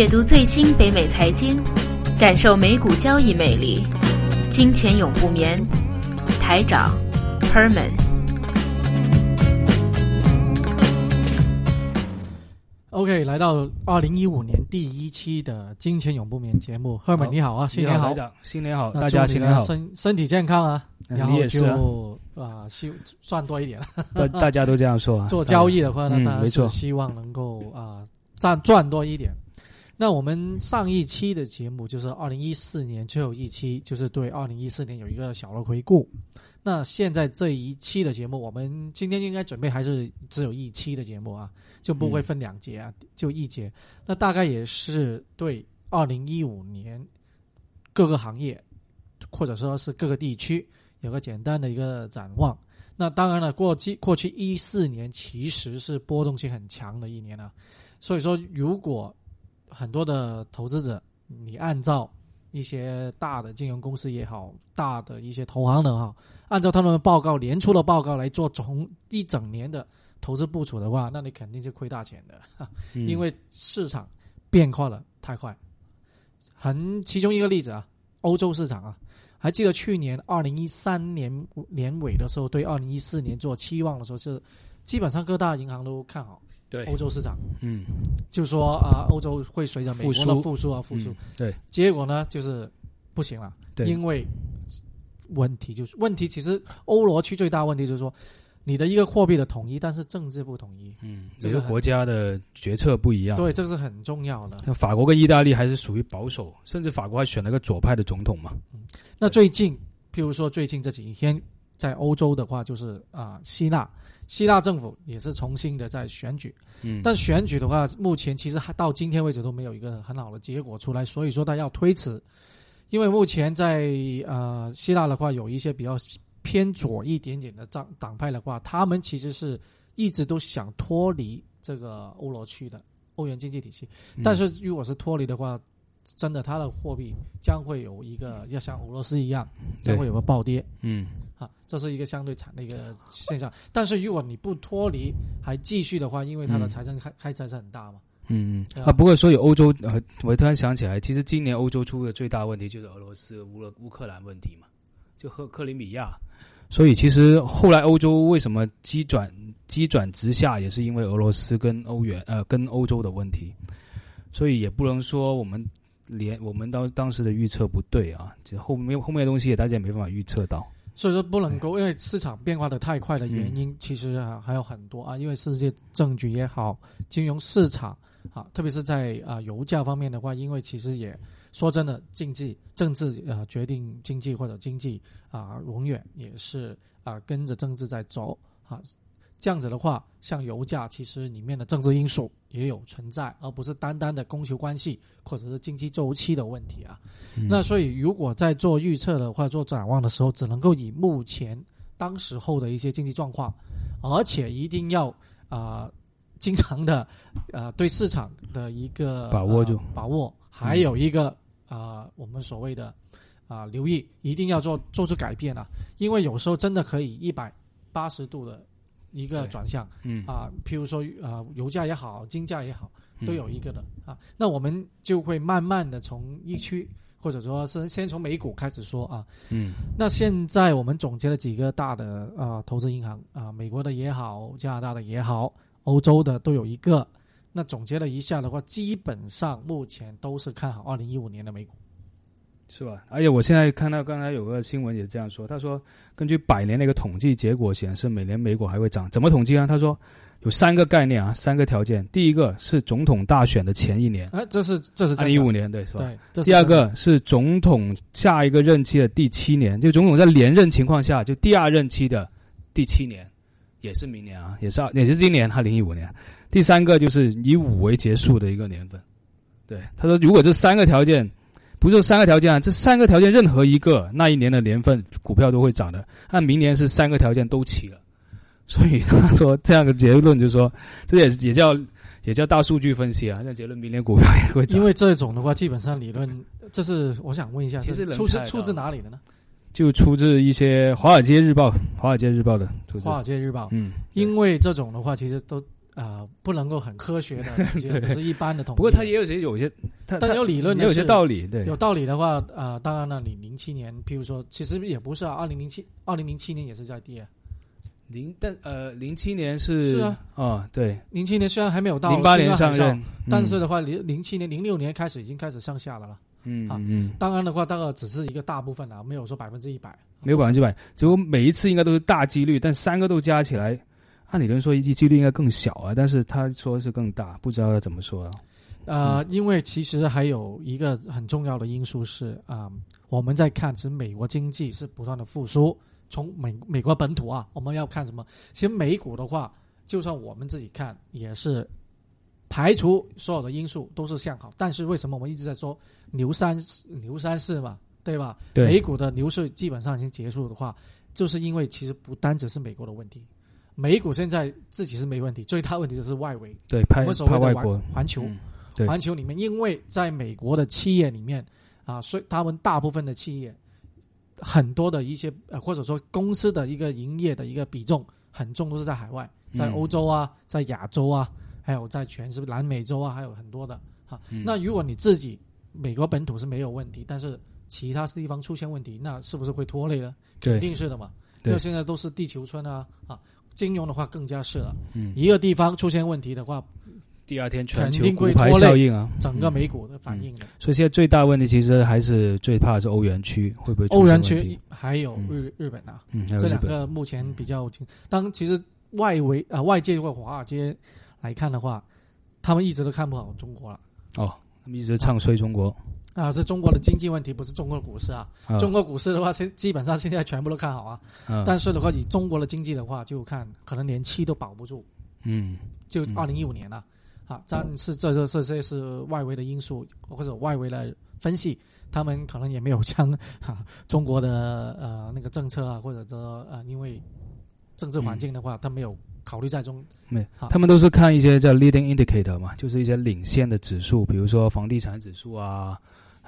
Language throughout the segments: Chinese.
解读最新北美财经，感受美股交易魅力。金钱永不眠，台长 Herman。OK，来到二零一五年第一期的《金钱永不眠》节目，Herman 你好啊，新年好，台长，新年好，大家新年好，身身体健康啊，嗯然后你也是啊就啊希赚多一点。大大家都这样说啊。做交易的话呢，嗯当然是没错希望能够啊赚赚多一点。那我们上一期的节目就是二零一四年最后一期，就是对二零一四年有一个小的回顾。那现在这一期的节目，我们今天应该准备还是只有一期的节目啊，就不会分两节啊，就一节。那大概也是对二零一五年各个行业或者说是各个地区有个简单的一个展望。那当然了，过去过去一四年其实是波动性很强的一年啊，所以说如果很多的投资者，你按照一些大的金融公司也好，大的一些投行的哈，按照他们的报告年初的报告来做从一整年的投资部署的话，那你肯定是亏大钱的，嗯因为市场变化的太快。很其中一个例子啊，欧洲市场啊，还记得去年二零一三年年尾的时候，对二零一四年做期望的时候是，基本上各大银行都看好对。欧洲市场，嗯，就说啊，欧洲会随着美国的复苏。复苏啊复苏。嗯，对。结果呢就是不行了，对。因为问题就是问题，其实欧罗区最大问题就是说，你的一个货币的统一，但是政治不统一，嗯，这个很每个国家的决策不一样。对，这个是很重要的。那法国跟意大利还是属于保守，甚至法国还选了个左派的总统嘛。那最近，譬如说最近这几天在欧洲的话，就是啊、希腊，希腊政府也是重新的在选举，嗯，但选举的话，目前其实还到今天为止都没有一个很好的结果出来，所以说他要推迟，因为目前在呃希腊的话，有一些比较偏左一点点的党党派的话，他们其实是一直都想脱离这个欧罗区的欧元经济体系，嗯但是如果是脱离的话，真的它的货币将会有一个要像俄罗斯一样，将会有个暴跌。嗯啊，这是一个相对惨的一个现象。但是如果你不脱离，还继续的话，因为它的嗯财政开开支还是很大嘛。嗯啊嗯啊，不过说有欧洲，呃，我突然想起来，其实今年欧洲出的最大问题就是俄罗斯乌勒乌克兰问题嘛，就和克里米亚。所以其实后来欧洲为什么急转急转直下，也是因为俄罗斯跟欧元呃跟欧洲的问题。所以也不能说我们连我们当当时的预测不对啊，其实后面后面的东西也大家也没办法预测到。所以说不能够，因为市场变化的太快的原嗯因，其实啊还有很多啊，因为世界政局也好，金融市场啊，特别是在啊油价方面的话，因为其实也说真的，经济政治啊决定经济或者经济啊永远也是啊跟着政治在走啊。这样子的话，像油价，其实里面的政治因素也有存在，而不是单单的供求关系或者是经济周期的问题啊。嗯。那所以，如果在做预测的话、做展望的时候，只能够以目前当时候的一些经济状况，而且一定要啊、经常的啊 对市场的一个把握就呃把握，还有一个啊、我们所谓的啊、留意，一定要做做出改变啊，因为有时候真的可以一百八十度的一个转向。嗯啊，譬如说啊，油价也好，金价也好，嗯都有一个的啊。那我们就会慢慢的从一区，或者说是先从美股开始说啊。嗯那现在我们总结了几个大的啊投资银行啊，美国的也好，加拿大的也好，欧洲的都有一个。那总结了一下的话，基本上目前都是看好二零一五年的美股。是吧？而且我现在看到刚才有个新闻也这样说，他说根据百年的一个统计结果显示，每年美股还会涨。怎么统计啊？他说有三个概念啊，三个条件。第一个是总统大选的前一年，哎、这是这是二真的零一五年对是吧？对，第二个是总统下一个任期的第七年，就总统在连任情况下，就第二任期的第七年，也是明年啊，也是也是今年二零一五年。第三个就是以五为结束的一个年份。对，他说如果这三个条件不是三个条件啊，这三个条件任何一个，那一年的年份股票都会涨的。按明年是三个条件都齐了，所以他说这样的结论就是说，这也也叫也叫大数据分析啊，那结论明年股票也会涨。因为这种的话，基本上理论，这是我想问一下，其实出自出自哪里的呢？就出自一些《华尔街日报》《华尔街日报》的华。尔街日报，嗯，因为这种的话，其实都呃不能够很科学的统计，对。只是一般的统计。不过它也有些有些，他但有理论有些道理，对，有道理的话，呃，当然了，你零七年，譬如说，其实也不是啊，二零零七，二零零七年也是在跌，零但呃零七年是是啊，哦对，零七年虽然还没有到零八年上任，但是的话，零零七年、零六年开始已经开始向下了了。啊嗯。啊嗯，当然的话，大概只是一个大部分啊，没有说百分之一百。没有百分之百，只不过每一次应该都是大几率，但三个都加起来，按理论说一季几率应该更小啊，但是他说是更大，不知道要怎么说啊。呃，因为其实还有一个很重要的因素是啊、我们在看，其实美国经济是不断的复苏。从美美国本土啊，我们要看什么？其实美股的话，就算我们自己看，也是排除所有的因素都是向好。但是为什么我们一直在说牛三牛三市嘛，对吧？对美，股的牛市基本上已经结束的话，就是因为其实不单只是美国的问题，美股现在自己是没问题，最大问题就是外围。对，派我们所派外国谓的环，环球，嗯环球里面，因为在美国的企业里面啊，所以他们大部分的企业，很多的一些呃或者说公司的一个营业的一个比重很重，都是在海外，在嗯欧洲啊，在亚洲啊，还有在全是南美洲啊，还有很多的啊。嗯那如果你自己美国本土是没有问题，但是其他地方出现问题，那是不是会拖累呢？肯定是的嘛。对因为现在都是地球村啊啊，金融的话更加是了。嗯，一个地方出现问题的话，第二天全球会拖累效应啊，整个嗯。美股的反应的。所以现在最大问题其实还是最怕的是欧元区会不会欧元区还有嗯。日日本啊，嗯，这两个目前比较紧。当其实外围啊、外界或华尔街来看的话，他们一直都看不好中国了。哦，他们一直唱衰中国，啊，是中国的经济问题，不是中国的股市啊。啊中国股市的话，现基本上现在全部都看好啊。啊但是的话，以中国的经济的话，就看可能连七都保不住，嗯就嗯二零一五年了。啊，但是这这这些是外围的因素或者外围的分析，他们可能也没有将哈、中国的呃那个政策啊，或者说呃因为政治环境的话，他没有考虑在中。没好，他们都是看一些叫 leading indicator 嘛，就是一些领先的指数，比如说房地产指数啊，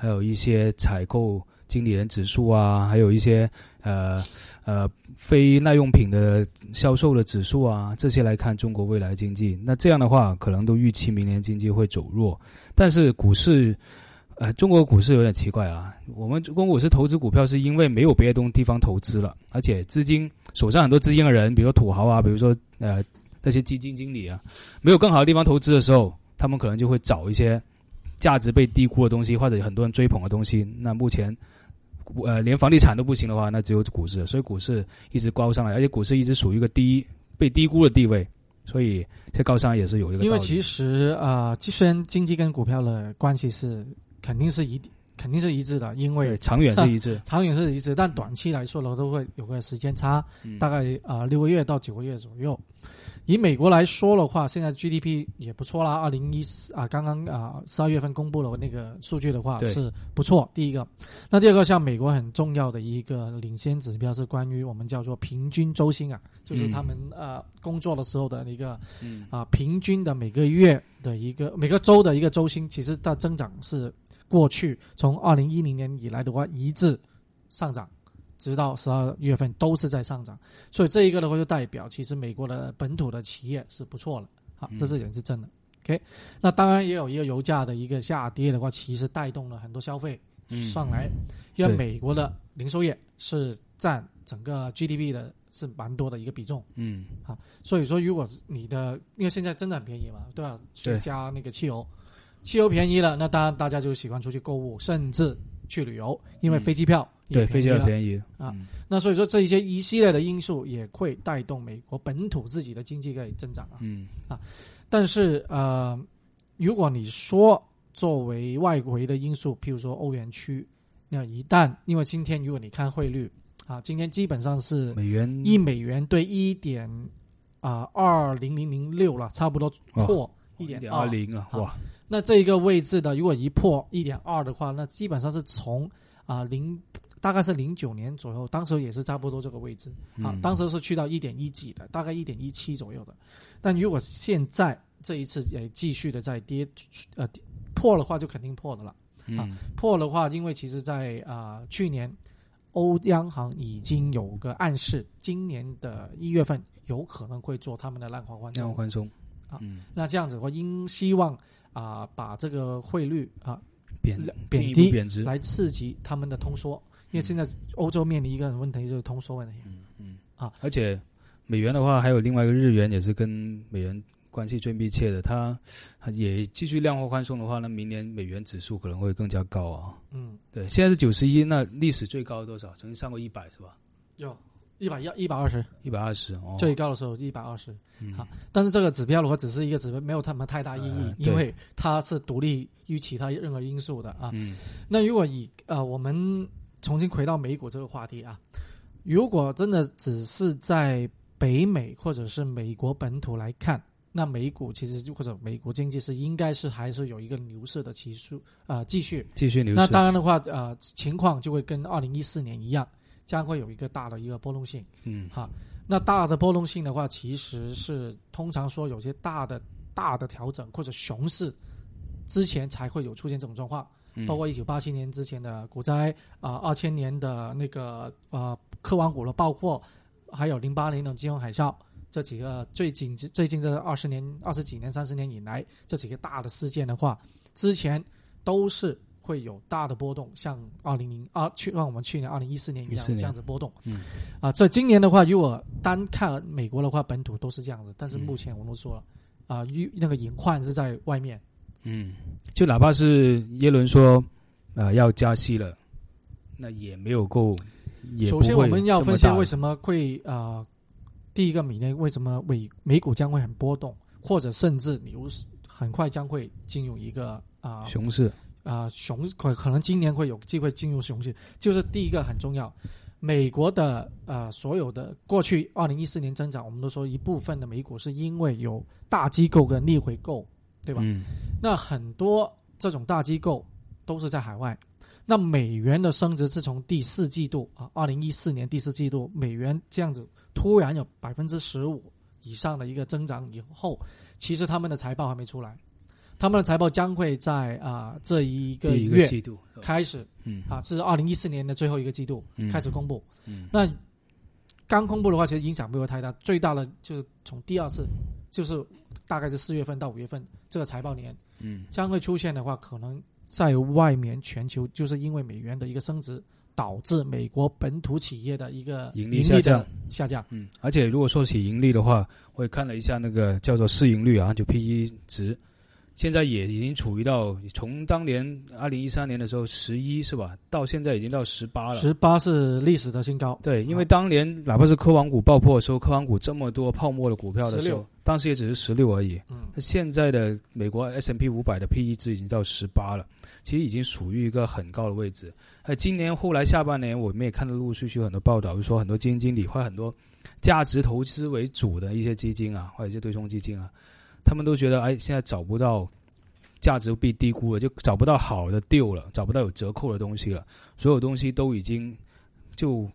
还有一些采购经理人指数啊，还有一些呃呃非耐用品的销售的指数啊，这些来看中国未来经济。那这样的话，可能都预期明年经济会走弱，但是股市。呃，中国股市有点奇怪啊。我们中国股市投资股票是因为没有别的东地方投资了，而且资金手上很多资金的人，比如说土豪啊，比如说呃那些基金经理啊，没有更好的地方投资的时候，他们可能就会找一些价值被低估的东西，或者有很多人追捧的东西。那目前，呃，连房地产都不行的话，那只有股市，所以股市一直高上来，而且股市一直属于一个低被低估的地位，所以这高上来也是有一个。因为其实啊，呃虽然经济跟股票的关系是肯定是一肯定是一致的，因为长远是一致，长远是一致，但短期来说呢，都会有个时间差，嗯大概啊六个月到九个月左右。以美国来说的话，现在 GDP 也不错啦，二零一四啊，刚刚啊十二月份公布了那个数据的话是不错。第一个，那第二个，像美国很重要的一个领先指标是关于我们叫做平均周薪啊，就是他们呃工作的时候的一个嗯。啊平均的每个月的一个每个周的一个周薪，其实它增长是过去从二零一零年以来的话一致上涨，直到十二月份都是在上涨，所以这一个的话就代表其实美国的本土的企业是不错了，好，嗯。这是也是真的。OK，那当然也有一个油价的一个下跌的话，其实带动了很多消费嗯。上来，因为美国的零售业是占整个 GDP 的是蛮多的一个比重。嗯。所以说，如果你的，因为现在真的很便宜嘛，对吧？去加那个汽油，汽油便宜了，那当然大家就喜欢出去购物，甚至去旅游，因为嗯。飞机票也对，飞机宜了。要便宜。啊嗯。那所以说，这一些一系列的因素也会带动美国本土自己的经济可以增长啊。嗯。但是呃，如果你说作为外围的因素，譬如说欧元区，那一旦因为今天如果你看汇率啊，今天基本上是美元。一美元兑一点啊二零零零六了，差不多破一一点点二零啊，好哇，那这一个位置的，如果一破一点二的话，那基本上是从啊零、大概是零九年左右，当时也是差不多这个位置啊，嗯当时是去到一点一几的，大概一点一七左右的。但如果现在这一次也继续的在跌，呃破的话就肯定破的了。啊破的话，因为其实在啊、去年欧央行已经有个暗示，今年的一月份有可能会做他们的量化宽松量化宽松，啊。嗯，那这样子的话，应希望啊、把这个汇率啊贬贬低贬值，来刺激他们的通缩，因为现在欧洲面临一个问题就是通缩问题。嗯嗯啊，而且美元的话，还有另外一个日元也是跟美元关系最密切的，它它也继续量化宽松的话，那明年美元指数可能会更加高啊。嗯，对，现在是九十一，那历史最高多少？曾经上过一百是吧？有一百一一百二十，一百二十哦，最高的时候一百二十。嗯好但是这个指标的话，只是一个指标，没有什么太大意义，呃因为它是独立于其他任何因素的啊。嗯那如果以呃我们重新回到美股这个话题啊，如果真的只是在北美或者是美国本土来看，那美股其实或者美国经济是应该是还是有一个牛市的期数啊、呃继续。继续牛市。那当然的话，呃，情况就会跟二零一四年一样，将会有一个大的一个波动性。嗯哈，那大的波动性的话，其实是通常说有些大的大的调整或者熊市之前才会有出现这种状况，嗯包括一九八七年之前的股灾啊，二、千年的那个呃科网股的爆破，还有零八年的金融海啸。这几个最近最近这二十年、二十几年、三十年以来这几个大的事件的话，之前都是会有大的波动，像二零零二去像我们去年二零一四年一样14年这样子波动。嗯啊，这今年的话，如果单看美国的话，本土都是这样子，但是嗯目前我们都说了，啊，预那个隐患是在外面。嗯，就哪怕是耶伦说呃要加息了，那也没有够。首先，我们要分析为什么会啊、第一个明年为什么美美股将会很波动，或者甚至牛市很快将会进入一个啊熊市。啊熊可可能今年会有机会进入熊市，就是第一个很重要。美国的呃所有的过去二零一四年增长，我们都说一部分的美股是因为有大机构跟逆回购，对吧？嗯那很多这种大机构都是在海外。那美元的升值，自从第四季度啊，二零一四年第四季度，美元这样子突然有百分之十五以上的一个增长以后，其实他们的财报还没出来，他们的财报将会在啊这一个第一个月季度。开始嗯啊，是二零一四年的最后一个季度嗯开始公布。嗯那刚公布的话，其实影响不会太大，最大的就是从第二次，就是大概是四月份到五月份这个财报年嗯将会出现的话，可能在外面全球就是因为美元的一个升值，导致美国本土企业的一个盈利利下降的下降。嗯，而且如果说起盈利的话，我也看了一下那个叫做市盈率啊，就 P E 值，现在也已经处于到从当年二零一三年的时候十一是吧，到现在已经到十八了。十八是历史的新高，对，因为当年哪怕是科网股爆破的时候，科网股这么多泡沫的股票的时候16，当时也只是十六而已。嗯，那现在的美国 S M P 五百的 P E 值已经到十八了，其实已经属于一个很高的位置。那今年后来下半年，我们也看到陆陆续续有很多报道，就说很多基金经理或者很多价值投资为主的一些基金啊，或者一些对冲基金啊，他们都觉得哎，现在找不到价值被低估了，就找不到好的丢了，找不到有折扣的东西了，所有东西都已经就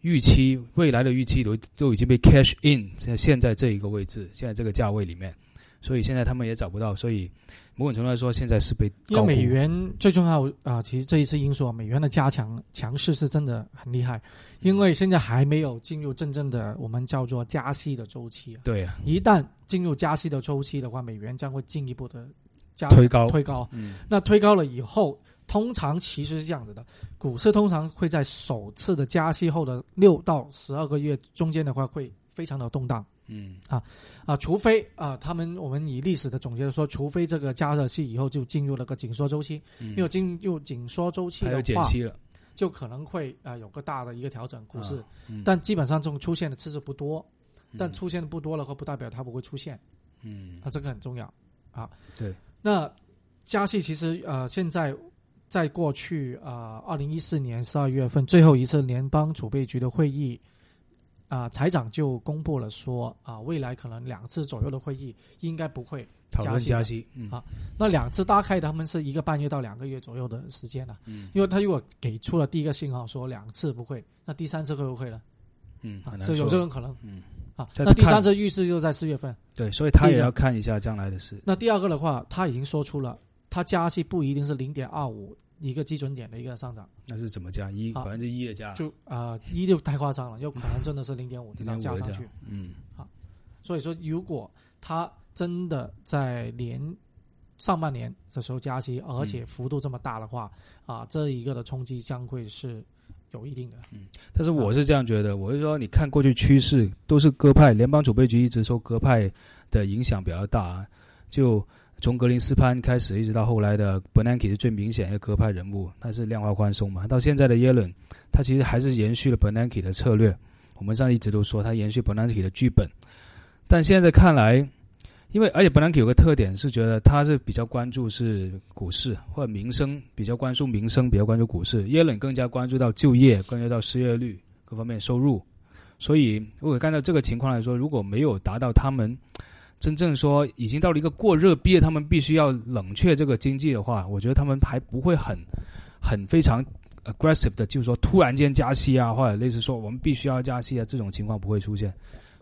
预期未来的预期都都已经被 cash in，在现在这一个位置，现在这个价位里面，所以现在他们也找不到，所以某种程度来说，现在是被因为美元最重要啊、其实这一次因素啊，美元的加强强势是真的很厉害，因为现在还没有进入真正的我们叫做加息的周期啊。对啊，一旦进入加息的周期的话，美元将会进一步的加推高。推高。嗯。那推高了以后，通常其实是这样子的，股市通常会在首次的加息后的六到十二个月中间的话，会非常的动荡嗯。啊，除非啊，他们我们以历史的总结说，除非这个加热器以后就进入了个紧缩周期，嗯。因为进入紧缩周期的话，减息了，就可能会啊有个大的一个调整股市，嗯。但基本上这种出现的次数不多，但嗯出现的不多了话，不代表它不会出现。嗯。啊，这个很重要。啊。对，那加息其实呃，现在在过去啊，二零一四年十二月份最后一次联邦储备局的会议啊、财长就公布了说啊、未来可能两次左右的会议应该不会。讨论加息的加息，嗯好那两次大概他们是一个半月到两个月左右的时间了、嗯因为他如果给出了第一个信号说两次不会，那第三次会不会呢？嗯，这有这种可能嗯啊。那第三次预示就在四月份。对，所以他也要看一下将来的事，那第二个的话，他已经说出了，他加息不一定是零点二五一个基准点的一个上涨，那是怎么加？一百分之一的加，就啊一就太夸张了，有可能真的是零点五这样加上去。，嗯。所以说，如果它真的在年上半年的时候加息，而且幅度这么大的话，啊，这一个的冲击将会是有一定的。嗯。但是我是这样觉得，我是说，你看过去趋势都是鸽派，联邦储备局一直受鸽派的影响比较大，就从格林斯潘开始，一直到后来的 Bernanke 是最明显一个鸽派人物，他是量化宽松嘛，到现在的耶伦，他其实还是延续了 Bernanke 的策略。我们上一直都说他延续 Bernanke 的剧本，但现在看来，因为而且 Bernanke 有个特点是觉得他是比较关注是股市或者民生，比较关注民生，比较关注股市。耶伦更加关注到就业，关注到失业率各方面收入。所以如果按照这个情况来说，如果没有达到他们真正说已经到了一个过热，逼着他们必须要冷却这个经济的话，我觉得他们还不会很很非常。aggressive 的，就是说突然间加息啊，或者类似说我们必须要加息啊，这种情况不会出现，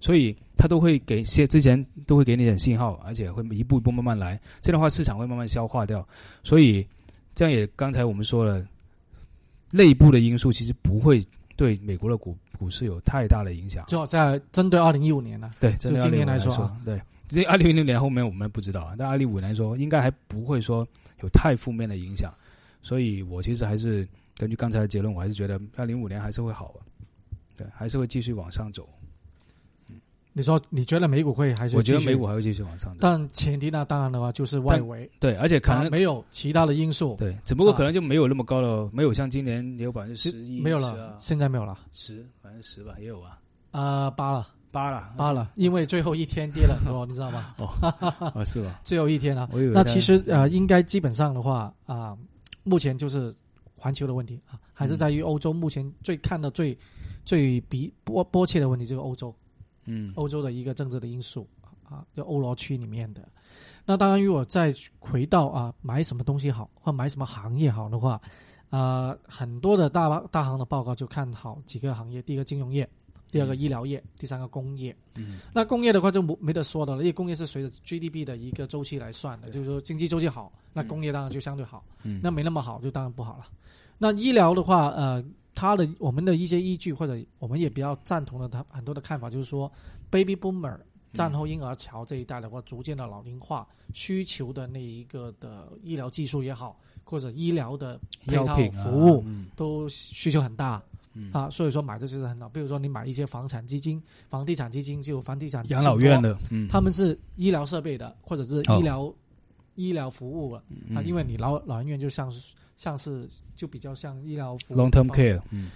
所以他都会给些之前都会给你点信号，而且会一步一步慢慢来，这样的话市场会慢慢消化掉，所以这样也刚才我们说了，内部的因素其实不会对美国的股股市有太大的影响。就在针对二零一五年呢，对，就今年来说，啊，对，这二零零年后面我们不知道啊，但二零五年来说应该还不会说有太负面的影响，所以我其实还是。根据刚才的结论，我还是觉得二零五年还是会好，对，还是会继续往上走。嗯，你说你觉得美股会还是？我觉得美股还会继续往上走，但前提那，当然的话就是外围对，而且可能没有其他的因素，对，只不过可能就没有那么高了，没有像今年有百分之十一，没有了，现在没有了，十百分之十吧，也有啊，啊八了，八了，八了，因为最后一天跌了很多，你知道吗？哦，是吧？最后一天啊，那其实呃，应该基本上的话啊，目前就是。环球的问题啊，还是在于欧洲。目前最看的最最比波波切的问题就是欧洲，嗯，欧洲的一个政治的因素啊，就欧罗区里面的。那当然，如果再回到啊，买什么东西好，或买什么行业好的话，啊，很多的大大行的报告就看好几个行业：第一个金融业，第二个医疗业，第三个工业。嗯，那工业的话就没没得说的了，因为工业是随着 GDP 的一个周期来算的，就是说经济周期好，那工业当然就相对好；那没那么好，就当然不好了。那医疗的话，呃，它的我们的一些依据或者我们也比较赞同的，他很多的看法就是说，baby boomer 战后婴儿潮这一代的话，逐渐的老龄化，需求的那一个的医疗技术也好，或者医疗的配套服务都需求很大啊，所以说买这些是很好。比如说你买一些房产基金、房地产基金，就房地产养老院的，他们是医疗设备的，或者是医疗医疗服务了。啊，因为你老老人院就像是。像是就比较像医疗服务，long term care，嗯，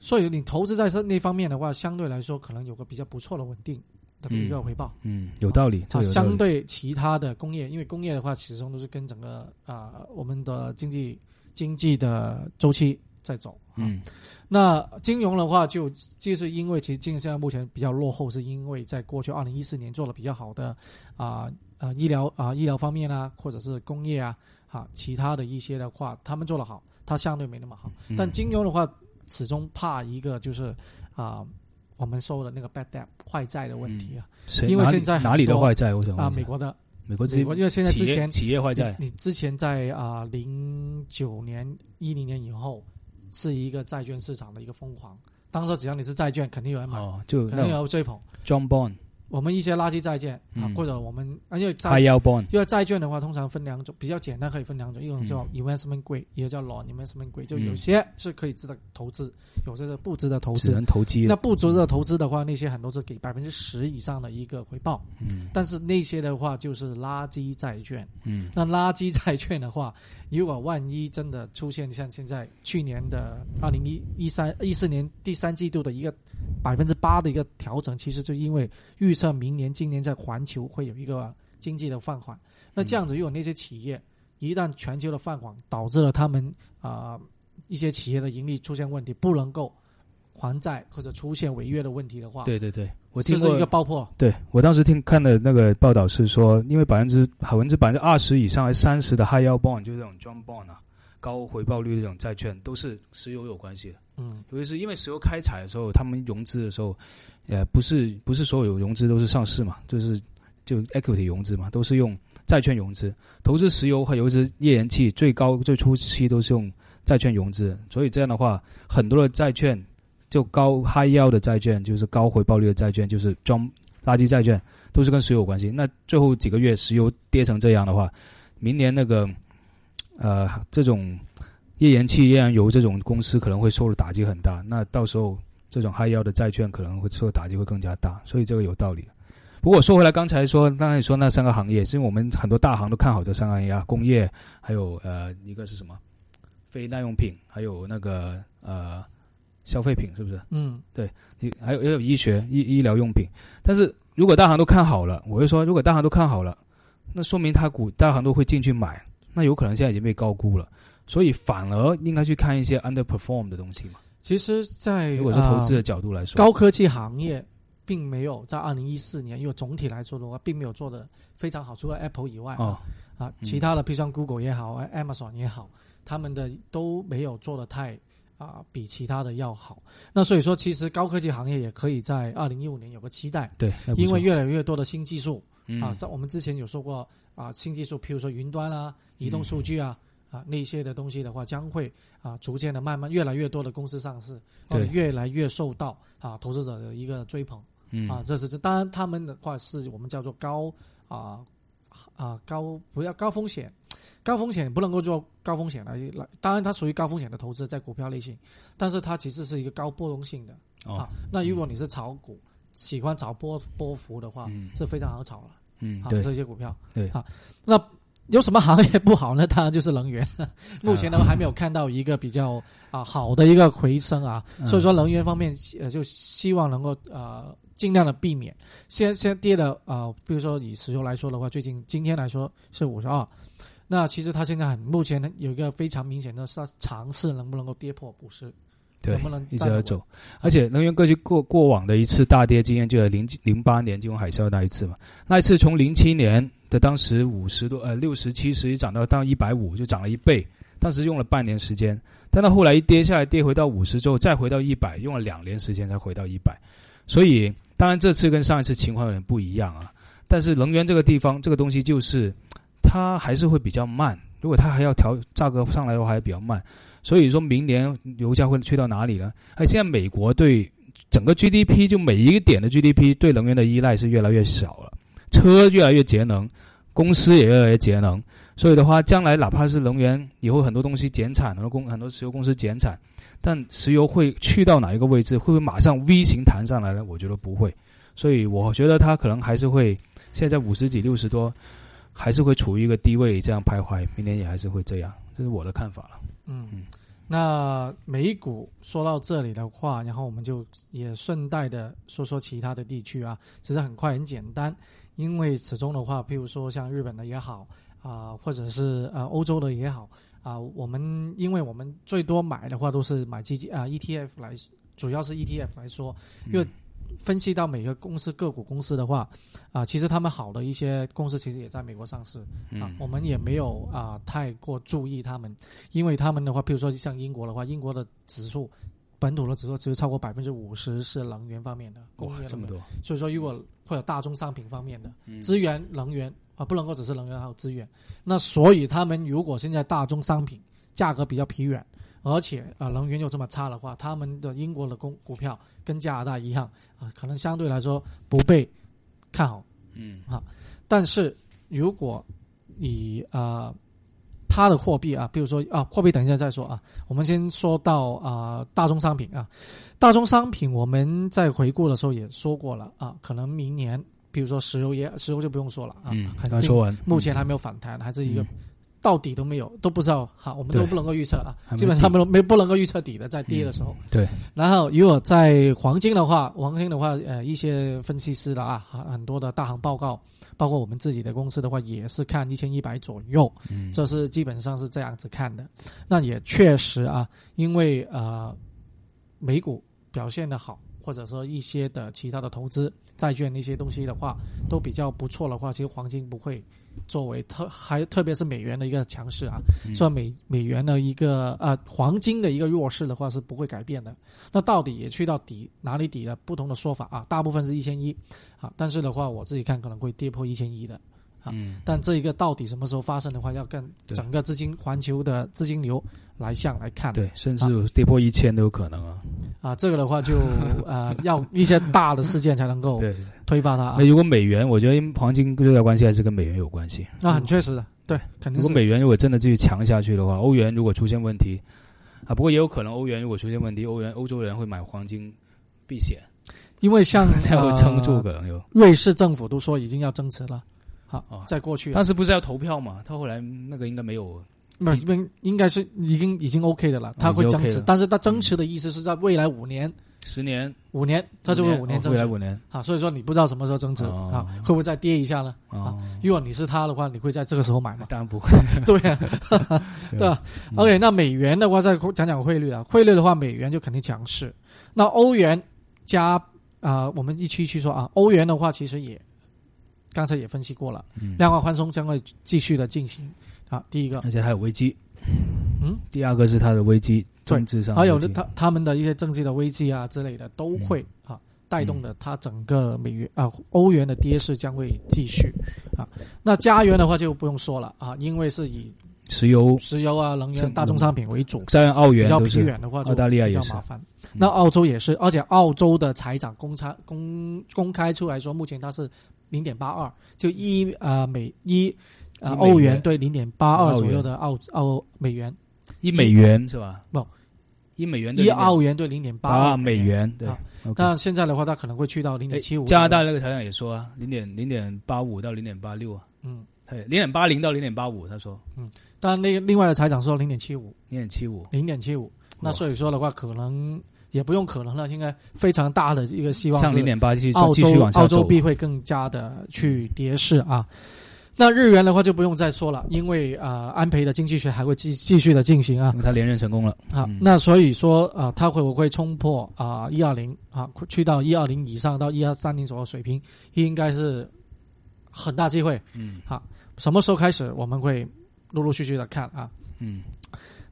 所以你投资在这那方面的话，相对来说可能有个比较不错的稳定的一个回报，嗯，有道理。啊，相对其他的工业，因为工业的话始终都是跟整个啊我们的经济经济的周期在走，嗯，那金融的话就就是因为其实金现在目前比较落后，是因为在过去二零一四年做了比较好的啊啊医疗啊医疗方面啊，或者是工业啊。啊，其他的一些的话，他们做的好，它相对没那么好。但金融的话，始终怕一个就是啊，我们说的那个 bad debt 坏债的问题啊。因为现在哪里的坏债？我想啊，美国的，美国美国因为现在之前企业坏债，你之前在啊零九年一零年以后是一个债券市场的一个疯狂。当时只要你是债券，肯定有人买，就肯定有追捧。John Bond。我们一些垃圾债券啊，或者我们啊，因为债因为债券的话，通常分两种，比较简单可以分两种，一种叫 investment grade，一个叫 non investment grade，就有些是可以值得投资，有些是不值得投资。只能投机。那不值得投资的话，那些很多是给百分之十以上的一个回报。嗯。但是那些的话就是垃圾债券。嗯。那垃圾债券的话，如果万一真的出现像现在去年的二零一一三一四年第三季度的一个。百分之八的一个调整，其实就因为预测明年、今年在环球会有一个经济的放缓。那这样子，如果那些企业一旦全球的放缓导致了他们啊一些企业的盈利出现问题，不能够还债或者出现违约的问题的话，对对对，我听过一个爆破。对我当时听看的那个报道是说，因为百分之百分之百分之二十以上还三十的 high yield bond 就是这种 John bond 啊。高回报率的这种债券都是石油有关系的，嗯，尤其是因为石油开采的时候，他们融资的时候，呃，不是不是所有融资都是上市嘛，就是就 equity 融资嘛，都是用债券融资。投资石油和尤其是页岩气，最高最初期都是用债券融资，所以这样的话，很多的债券就高 high yield 的债券，就是高回报率的债券，就是装垃圾债券，都是跟石油有关系。那最后几个月石油跌成这样的话，明年那个呃这种页岩气、页岩油这种公司可能会受的打击很大。那到时候这种 high yield 的债券可能会受的打击会更加大，所以这个有道理。不过说回来，刚才说刚才你说那三个行业，是因为我们很多大行都看好这三个行业啊，工业，还有呃一个是什么非耐用品，还有那个呃消费品，是不是？嗯，你还有也有医学医医疗用品，但是如果大行都看好了，我就说，如果大行都看好了，那说明他股大行都会进去买，那有可能现在已经被高估了，所以反而应该去看一些 underperform 的东西嘛。其实在，如果是投资呃的角度来说，高科技行业并没有在二零一四年，因为总体来说的话，并没有做的非常好，除了 Apple 以外哦，啊，嗯。其他的，比如像 Google 也好，Amazon 也好，他们的都没有做的太啊比其他的要好。那所以说，其实高科技行业也可以在二零一五年有个期待，对，因为越来越多的新技术嗯。啊，在我们之前有说过啊，新技术，譬如说云端啊、移动数据啊。啊，那些的东西的话，将会啊，逐渐的慢慢越来越多的公司上市，啊对越来越受到啊投资者的一个追捧。嗯啊，这是这当然他们的话是我们叫做高啊啊高不要高风险，高风险不能够做高风险来来，当然它属于高风险的投资在股票类型，但是它其实是一个高波动性的、哦啊。那如果你是炒股，喜欢炒波波幅的话，嗯是非常好炒了啊，嗯对这些股票对啊，那。有什么行业不好呢？当然就是能源。目前呢还没有看到一个比较啊好的一个回升啊，嗯所以说能源方面呃就希望能够呃尽量的避免。现现在跌的啊、呃，比如说以石油来说的话，最近今天来说是五十二，那其实它现在很目前呢有一个非常明显的是尝试能不能够跌破五十，对能不能一直在走，而且能源科技过过往的一次大跌经验，就在零零八年金融海啸那一次嘛。那一次从零七年的当时五十多呃六十七十涨到到一百五，就涨了一倍，当时用了半年时间，但到后来一跌下来，跌回到五十之后，再回到一百，用了两年时间才回到一百。所以当然这次跟上一次情况有点不一样啊，但是能源这个地方这个东西就是它还是会比较慢，如果它还要调价格上来的话，还比较慢。所以说明年油价会去到哪里呢？哎，现在美国对整个 GDP 就每一个点的 GDP 对能源的依赖是越来越少了，车越来越节能，公司也越来越节能。所以的话，将来哪怕是能源以后很多东西减产，很多公很多石油公司减产，但石油会去到哪一个位置？会不会马上 V 型弹上来呢？我觉得不会。所以我觉得它可能还是会现在五十几、六十多，还是会处于一个低位这样徘徊，明年也还是会这样，这是我的看法了。嗯。嗯，那美股说到这里的话，然后我们就也顺带的说说其他的地区啊，其实很快很简单，因为始终的话，譬如说像日本的也好啊、或者是呃欧洲的也好啊、我们因为我们最多买的话都是买基金啊、ETF 来，主要是 ETF 来说，因为分析到每个公司个股公司的话，啊、其实他们好的一些公司其实也在美国上市，啊嗯，我们也没有啊、太过注意他们，因为他们的话，比如说像英国的话，英国的指数本土的指数只有超过百分之五十是能源方面的，这么多，所以说如果会有大宗商品方面的嗯。资源能源啊，不能够只是能源还有资源，那所以他们如果现在大宗商品价格比较疲软。而且啊、能源又这么差的话，他们的英国的公股票跟加拿大一样啊、可能相对来说不被看好。嗯。啊。但是如果以呃它的货币啊，比如说啊货币等一下再说啊，我们先说到啊、大宗商品啊，大宗商品我们在回顾的时候也说过了啊，可能明年比如说石油也石油就不用说了啊，嗯，肯定刚说完，目前还没有反弹，还是一个嗯到底都没有，都不知道哈，我们都不能够预测啊基本上没没不能够预测底的，在跌的时候。对，然后如果在黄金的话，黄金的话，呃，一些分析师的啊，很很多的大行报告，包括我们自己的公司的话，也是看一千一百左右，嗯这是基本上是这样子看的。那也确实啊，因为呃，美股表现的好，或者说一些的其他的投资债券那些东西的话，都比较不错的话，其实黄金不会作为特还特别是美元的一个强势啊，嗯所以美美元的一个呃黄金的一个弱势的话是不会改变的。那到底也去到底哪里底了？不同的说法啊，大部分是一千一啊，但是的话我自己看可能会跌破一千一的。啊嗯但这一个到底什么时候发生的话，要跟整个资金环球的资金流来向来看。对，甚至跌破一千都有可能啊。啊，这个的话就 呃要一些大的事件才能够对，推发它啊那。如果美元，我觉得黄金最大关系还是跟美元有关系。那很确实的，对，肯定是如果美元如果真的继续强下去的话，欧元如果出现问题，啊，不过也有可能欧元如果出现问题，欧元欧洲人会买黄金避险，因为像 才会撑住，呃可能有。瑞士政府都说已经要增持了。好哦，在过去当时不是要投票嘛？他后来那个应该没有，那边应该是已经已经 OK 的了，它会增 OK 持，但是它增持的意思是在未来五年，十年，五年它就会五年哦增持未来五年啊，所以说你不知道什么时候增持哦啊，会不会再跌一下呢？啊，如果你是他的话，你会在这个时候买吗？当然不会。对 呀、对吧嗯？OK，那美元的话，再讲讲汇率啊。汇率的话，美元就肯定强势。那欧元加啊、我们一区一区说啊，欧元的话，其实也刚才也分析过了，嗯量化宽松将会继续的进行好第一个。而且还有危机。嗯？第二个是它的危机政治上还有他他们的一些政治的危机啊之类的都会啊带动的它整个美元啊欧元的跌势将会继续啊。那加元的话就不用说了啊因为是以石油。石油啊能源大宗商品为主在澳元比较偏远的话澳大利亚也麻烦。那澳洲也是而且澳洲的财长公差公公开出来说目前它是零点八二就一啊每一啊，欧元对零点八二左右的澳澳美元，一美元是吧？不，一美元一澳元对零点八二美元，对。那现在的话，它可能会去到零点七五。加拿大那个财长也说啊，零点零点八五到零点八六啊，嗯，零点八零到零点八五，他说。嗯，但那另外的财长说零点七五，零点七五，零点七五。那所以说的话，可能也不用可能了，应该非常大的一个希望。像零点八继续走，澳洲澳洲币会更加的去跌势啊。那日元的话就不用再说了，因为呃安倍的经济学还会继继续的进行啊他连任成功了，啊、嗯那所以说啊，他会不会冲破啊一二零啊，去到一二零以上到一二三零左右水平，应该是很大机会。嗯好什么时候开始我们会陆陆续续的看啊？嗯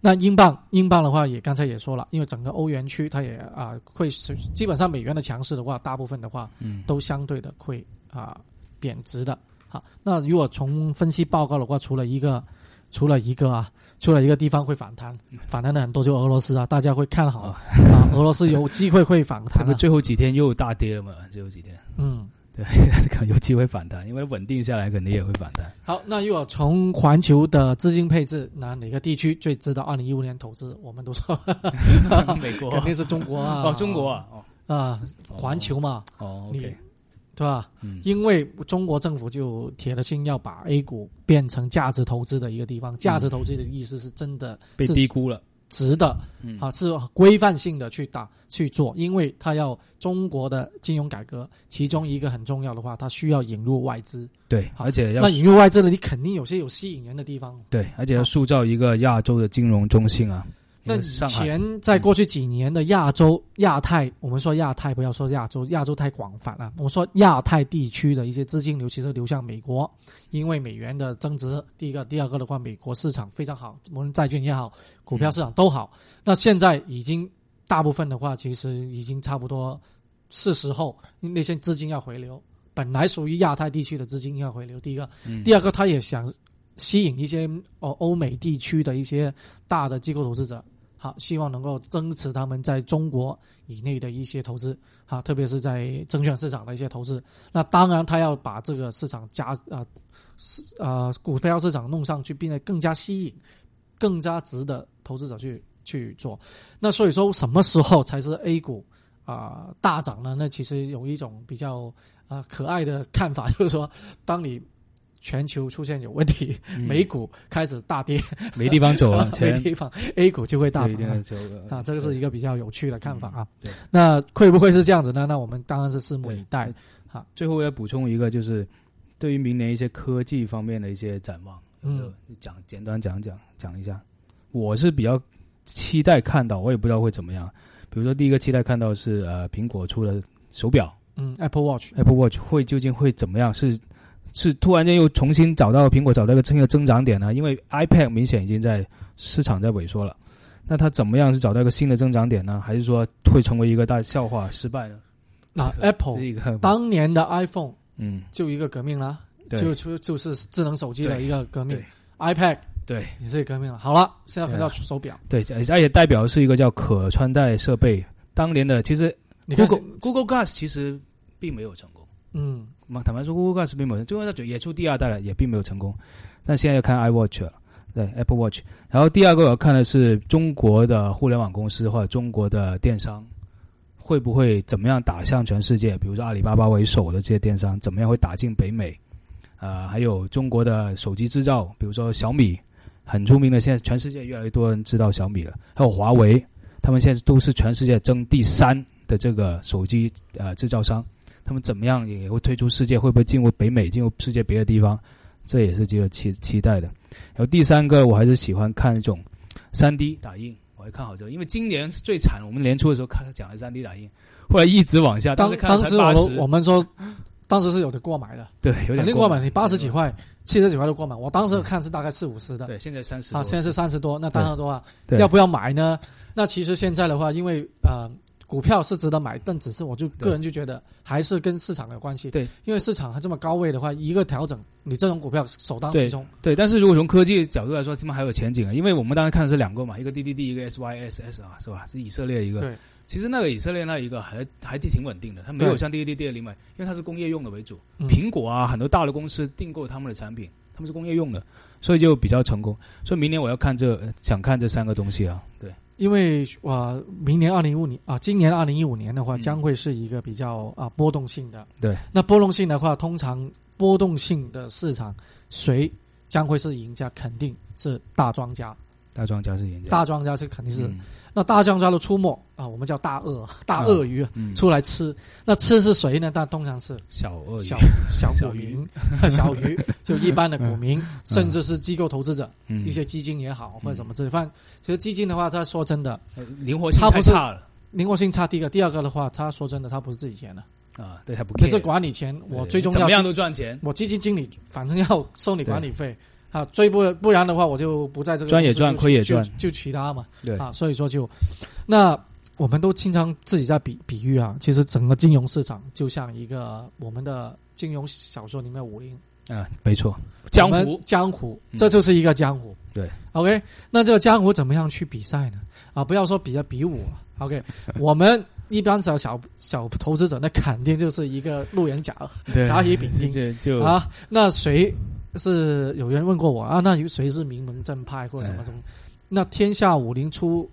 那英镑，英镑的话也刚才也说了，因为整个欧元区它也啊会是基本上美元的强势的话，大部分的话嗯，都相对的会啊、贬值的。好，那如果从分析报告的话，除了一个，除了一个啊，除了一个地方会反弹，反弹的很多就俄罗斯啊，大家会看好哦 啊，俄罗斯有机会会反弹的。他 们最后几天又大跌了嘛，最后几天，嗯，对，可能有机会反弹，因为稳定下来肯定也会反弹。好，那如果从环球的资金配置，那哪个地区最值得二零一五年投资？我们都说。美国。肯定是中国啊，哦，中国啊，哦，啊，环球嘛，哦你，OK，对吧？嗯因为中国政府就铁了心要把 A 股变成价值投资的一个地方。价值投资的意思是真的被低估了，值的嗯，啊，是规范性的去打去做，因为它要中国的金融改革，其中一个很重要的话，它需要引入外资。对，而且要那引入外资呢，你肯定有些有吸引人的地方。对，而且要塑造一个亚洲的金融中心啊。那以前在过去几年的亚洲、亚太，我们说亚太，不要说亚洲，亚洲太广泛了。我们说亚太地区的一些资金流，其实流向美国，因为美元的增值。第一个，第二个的话，美国市场非常好，无论债券也好，股票市场都好。那现在已经大部分的话，其实已经差不多是时候那些资金要回流。本来属于亚太地区的资金要回流，第一个，嗯第二个，他也想吸引一些哦欧美地区的一些大的机构投资者，好，希望能够增持他们在中国以内的一些投资，好，特别是在证券市场的一些投资。那当然，他要把这个市场加啊是啊股票市场弄上去，变得更加吸引、更加值得投资者去去做。那所以说，什么时候才是 A 股啊、大涨呢？那其实有一种比较啊、可爱的看法，就是说，当你全球出现有问题，嗯美股开始大跌，没地方走了，没地方，A 股就会大涨了就一定要。走了啊，这个是一个比较有趣的看法啊。对那会不会是这样子呢？那我们当然是拭目以待。好。最后我要补充一个，就是对于明年一些科技方面的一些展望，嗯讲简单讲讲讲一下。我是比较期待看到，我也不知道会怎么样。比如说，第一个期待看到是呃，苹果出的手表嗯，Apple Watch，Apple Watch 会究竟会怎么样？是是突然间又重新找到苹果找到一个新的增长点呢？因为 iPad 明显已经在市场在萎缩了，那它怎么样是找到一个新的增长点呢？还是说会成为一个大笑话失败呢？那这个 Apple 当年的 iPhone 嗯，就一个革命了，就就就是智能手机的一个革命。iPad 对也是革命了。好了，现在回到手表，对，而且代表的是一个叫可穿戴设备。当年的其实 Google Google Glass 其实并没有成功。嗯，嘛，坦白说，Google Glass 并没有，最后它也出第二代了，也并没有成功。但现在要看 iWatch 了，对 Apple Watch。然后第二个我要看的是中国的互联网公司或者中国的电商会不会怎么样打向全世界？比如说阿里巴巴为首的这些电商，怎么样会打进北美？呃，还有中国的手机制造，比如说小米，很出名的，现在全世界越来越多人知道小米了。还有华为，他们现在都是全世界争第三的这个手机呃制造商。他们怎么样也会推出世界，会不会进入北美，进入世界别的地方？这也是值得期期待的。然后第三个，我还是喜欢看那种三 D 打印，我还看好这个，因为今年是最惨，我们年初的时候看讲了三 D 打印，后来一直往下，当时看当时我们，我们说，当时是有的过买的，对，肯定过买，你八十几块、七十几块都过买。我当时看是大概四五十的，对，现在三十啊，现在是三十多。那当然的话，要不要买呢？那其实现在的话，因为呃，股票是值得买，但只是我就个人就觉得还是跟市场有关系。对，因为市场还这么高位的话，一个调整，你这种股票首当其冲。对，但是如果从科技角度来说，他们还有前景啊，因为我们当时看的是两个嘛，一个 DDD，一个 SYSS 啊，是吧？是以色列一个。对。其实那个以色列那一个还还挺稳定的，它没有像 DDD 的另外，因为它是工业用的为主。嗯苹果啊，很多大的公司订购他们的产品，他们是工业用的，所以就比较成功。所以明年我要看这，想看这三个东西啊。对，因为呃，明年二零一五年啊，今年二零一五年的话，嗯将会是一个比较啊波动性的。对，那波动性的话，通常波动性的市场，谁将会是赢家？肯定是大庄家。大庄家是赢家，大庄家是肯定是。嗯那大庄家的出没啊，我们叫大鳄、大鳄鱼啊嗯。出来吃。那吃是谁呢？但通常是小鳄鱼。小小股民、小鱼，就一般的股民，甚至是机构投资者，嗯。一些基金也好，或者什么之类。反正其实基金的话，他说真的，呃灵活性太差了。灵活性差。第一个，第二个的话，他说真的，他不是自己钱的，啊，对，他不可是管理钱，我最终要怎么样都赚钱，我基金经理反正要收你管理费啊，追不不然的话，我就不在这个赚也赚亏也赚就其他嘛。对啊，所以说就那我们都经常自己在比比喻啊，其实整个金融市场就像一个我们的金融小说里面武林啊，没错，江湖江湖，嗯这就是一个江湖。对，OK，那这个江湖怎么样去比赛呢？啊，不要说比啊比武啊，OK，我们一般小小小投资者，那肯定就是一个路人甲甲乙丙丁就就啊。那谁是有人问过我啊？那有谁是名门正派或者什么什么？那天下武林出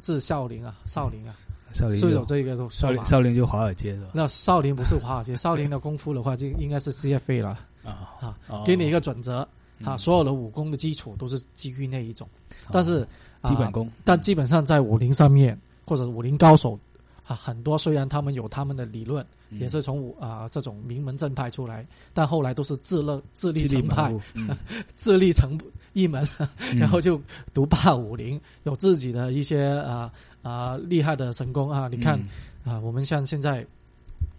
自少林啊，少林啊，少林就是有这个说少林。少林就华尔街是吧？那少林不是华尔街，少林的功夫的话，就应该是 CFA 了。啊啊哦给你一个准则啊，嗯所有的武功的基础都是基于那一种。但是啊基本功，但基本上在武林上面或者武林高手啊，很多虽然他们有他们的理论，嗯也是从武啊这种名门正派出来，但后来都是自乐自立成派 自立成一门，嗯然后就独霸武林，有自己的一些啊啊厉害的神功啊。你看嗯啊，我们像现在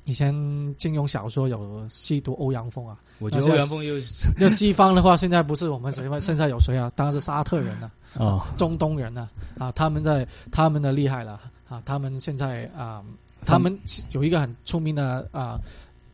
以前金庸小说有吸毒欧阳锋啊，我觉得欧阳锋又 那西方的话，现在不是我们谁吗？现在有谁啊？当然是沙特人了、哦，中东人了啊，他们在他们的厉害了啊，他们现在啊，他们有一个很出名的啊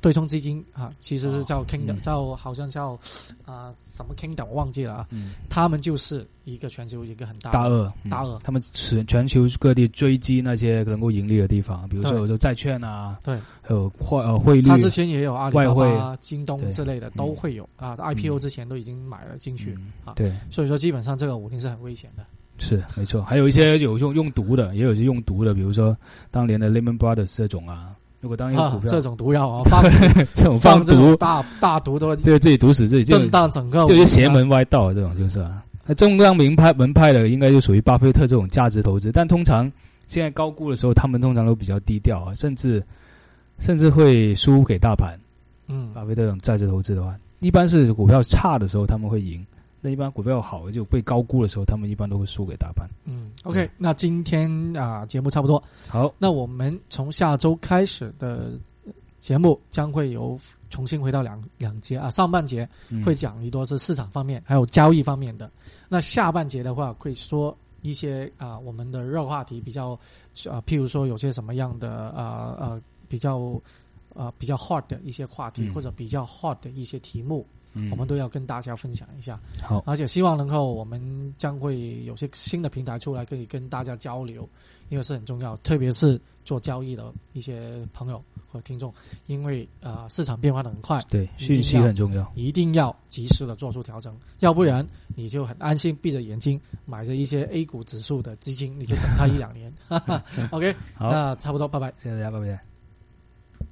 对冲基金啊，其实是叫 Kingdom，、嗯。叫好像叫啊什么 Kingdom 我忘记了啊，嗯，他们就是一个全球一个很大大鳄，嗯。大鳄。他们全全球各地追击那些能够盈利的地方，比如说对。有债券啊，对，还有汇呃汇率。他，之前也有阿里巴巴、京东之类的嗯。都会有。啊，IPO 之前都已经买了进去，嗯。啊。对，所以说基本上这个五定是很危险的。是没错，还有一些有用用毒的，也有一些用毒的，比如说当年的 Lehman Brothers 这种啊，如果当一个股，票。啊这种毒药啊，放 这种放放毒，大大毒的这个自己毒死自己，震荡整个，就是邪门歪道这种就是啊。那中央名派门派的，应该就属于巴菲特这种价值投资，但通常现在高估的时候，他们通常都比较低调啊，甚至甚至会输给大盘。嗯。巴菲特这种价值投资的话，一般是股票差的时候他们会赢，那一般股票好就被高估的时候，他们一般都会输给大盘。嗯，OK，那今天啊节目差不多，好，那我们从下周开始的节目将会有重新回到两两节啊，上半节嗯。会讲一多是市场方面还有交易方面的，那下半节的话会说一些啊我们的热话题比较啊，譬如说有些什么样的啊呃比较呃比较 hot 的一些话题、嗯。或者比较 hot 的一些题目嗯我们都要跟大家分享一下。好，而且希望能够我们将会有些新的平台出来，可以跟大家交流，因为是很重要，特别是做交易的一些朋友和听众，因为啊、呃市场变化的很快，对，一定讯息很重要。一定要及时的做出调整，要不然你就很安心闭着眼睛买着一些 A 股指数的基金，你就等它一两年。OK，好，那差不多，拜拜。谢谢大家，拜拜。